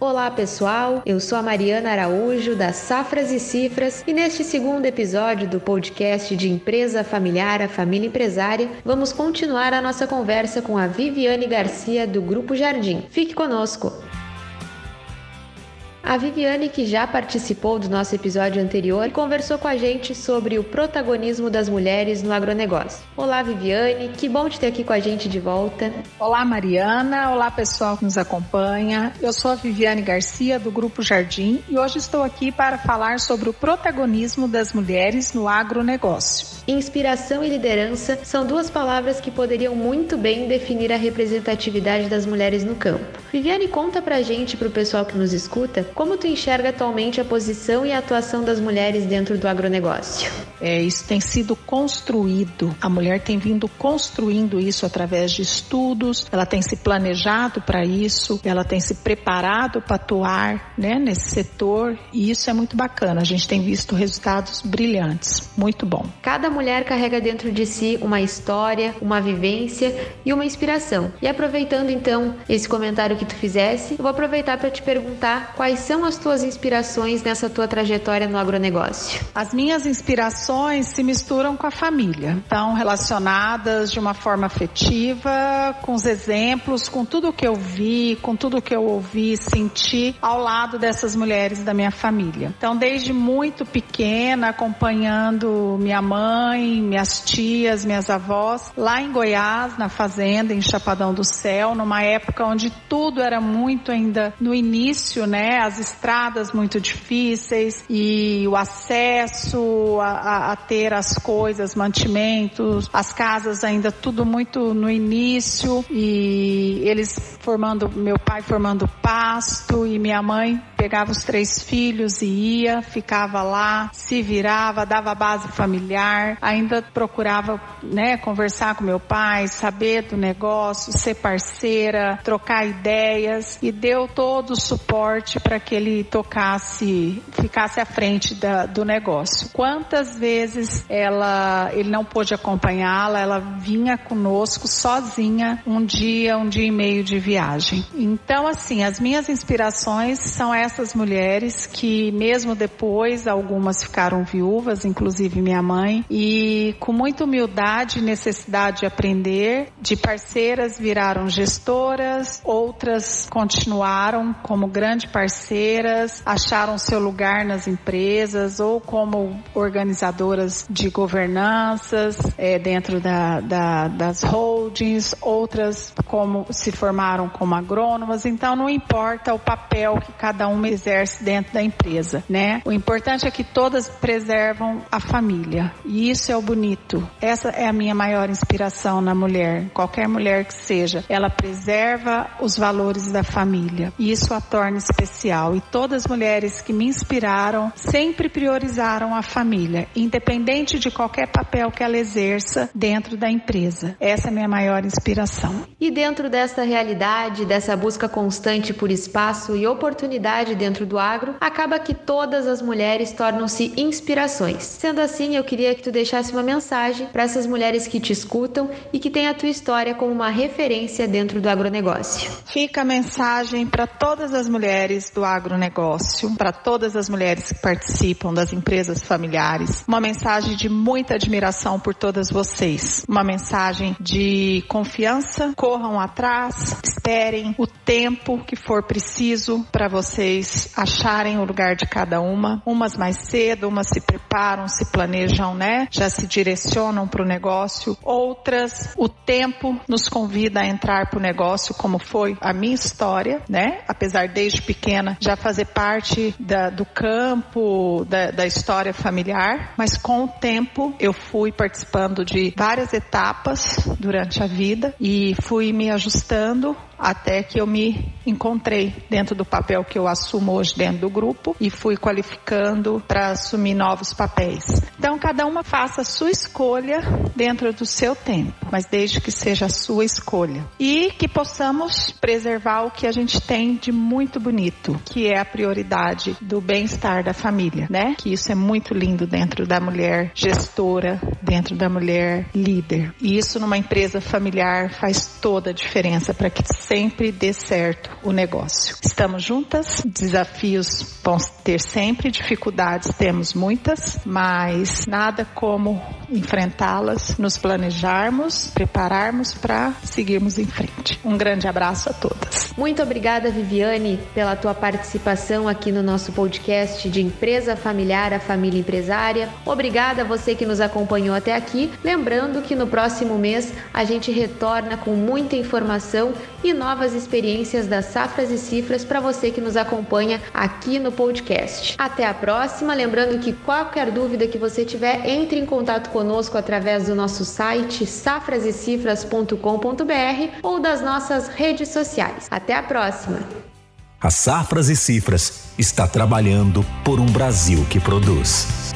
Olá pessoal, eu sou a Mariana Araújo das Safras e Cifras e neste segundo episódio do podcast de Empresa Familiar, a Família Empresária, vamos continuar a nossa conversa com a Viviane Garcia do Grupo Jardim. Fique conosco! A Viviane, que já participou do nosso episódio anterior, conversou com a gente sobre o protagonismo das mulheres no agronegócio. Olá, Viviane, que bom te ter aqui com a gente de volta. Olá, Mariana. Olá, pessoal que nos acompanha. Eu sou a Viviane Garcia, do Grupo Jardim, e hoje estou aqui para falar sobre o protagonismo das mulheres no agronegócio. Inspiração e liderança são duas palavras que poderiam muito bem definir a representatividade das mulheres no campo. Viviane, conta pra gente, pro pessoal que nos escuta, como tu enxerga atualmente a posição e a atuação das mulheres dentro do agronegócio? É, isso tem sido construído. A mulher tem vindo construindo isso através de estudos, ela tem se planejado para isso, ela tem se preparado para atuar né, nesse setor e isso é muito bacana. A gente tem visto resultados brilhantes. Muito bom. Cada mulher carrega dentro de si uma história, uma vivência e uma inspiração. E aproveitando então esse comentário que tu fizesse, eu vou aproveitar para te perguntar quais são as tuas inspirações nessa tua trajetória no agronegócio? As minhas inspirações se misturam com a família, estão relacionadas de uma forma afetiva, com os exemplos, com tudo que eu vi, com tudo que eu ouvi, senti ao lado dessas mulheres da minha família. Então, desde muito pequena, acompanhando minha mãe, minhas tias, minhas avós, lá em Goiás, na fazenda, em Chapadão do Céu, numa época onde tudo era muito ainda no início, né? As estradas muito difíceis e o acesso a, a, a ter as coisas, mantimentos, as casas ainda tudo muito no início e eles formando, meu pai formando pasto e minha mãe pegava os três filhos e ia, ficava lá, se virava, dava base familiar, ainda procurava, né, conversar com meu pai, saber do negócio, ser parceira, trocar ideias e deu todo o suporte para que ele tocasse, ficasse à frente da, do negócio. Quantas vezes ela, ele não pôde acompanhá-la, ela vinha conosco sozinha um dia, um dia e meio de viagem. Então, assim, as minhas inspirações são essas mulheres que mesmo depois algumas ficaram viúvas, inclusive minha mãe, e com muita humildade e necessidade de aprender, de parceiras viraram gestoras, outras continuaram como grandes parceiras, acharam seu lugar nas empresas ou como organizadoras de governanças é, dentro da, da, das holdings, outras como se formaram como agrônomas. Então não importa o papel que cada uma exerce dentro da empresa, né? O importante é que todas preservam a família. E isso é o bonito. Essa é a minha maior inspiração na mulher, qualquer mulher que seja. Ela preserva os valores da família. E isso a torna especial. E todas as mulheres que me inspiraram sempre priorizaram a família, independente de qualquer papel que ela exerça dentro da empresa. Essa é a minha maior inspiração. E dentro dessa realidade, dessa busca constante por espaço e oportunidade dentro do agro, acaba que todas as mulheres tornam-se inspirações. Sendo assim, eu queria que tu deixasse uma mensagem para essas mulheres que te escutam e que têm a tua história como uma referência dentro do agronegócio. Fica a mensagem para todas as mulheres do agronegócio, para todas as mulheres que participam das empresas familiares, uma mensagem de muita admiração por todas vocês, uma mensagem de confiança, corram atrás, esperem o tempo que for preciso para vocês acharem o lugar de cada uma. Umas mais cedo, umas se preparam, se planejam, né? Já se direcionam para o negócio. Outras, o tempo nos convida a entrar para o negócio, como foi a minha história, né? Apesar desde pequena já fazer parte da, do campo, da, da história familiar, mas com o tempo eu fui participando de várias etapas durante a vida e fui me ajustando até que eu me encontrei dentro do papel que eu assumo hoje dentro do grupo e fui qualificando para assumir novos papéis. Então, cada uma faça a sua escolha dentro do seu tempo, mas desde que seja a sua escolha. E que possamos preservar o que a gente tem de muito bonito, que é a prioridade do bem-estar da família, né? Que isso é muito lindo dentro da mulher gestora, dentro da mulher líder. E isso numa empresa familiar faz toda a diferença para que sempre dê certo o negócio. Estamos juntas, desafios vão ter sempre, dificuldades temos muitas, mas nada como enfrentá-las, nos planejarmos, prepararmos para seguirmos em frente. Um grande abraço a todas. Muito obrigada, Viviane, pela tua participação aqui no nosso podcast de Empresa Familiar, a Família Empresária. Obrigada a você que nos acompanhou até aqui. Lembrando que no próximo mês a gente retorna com muita informação e novas experiências das safras e cifras para você que nos acompanha aqui no podcast. Até a próxima. Lembrando que qualquer dúvida que você tiver, entre em contato conosco através do nosso site safrasecifras.com.br ou das nossas redes sociais. Até a próxima. A Safras e Cifras está trabalhando por um Brasil que produz.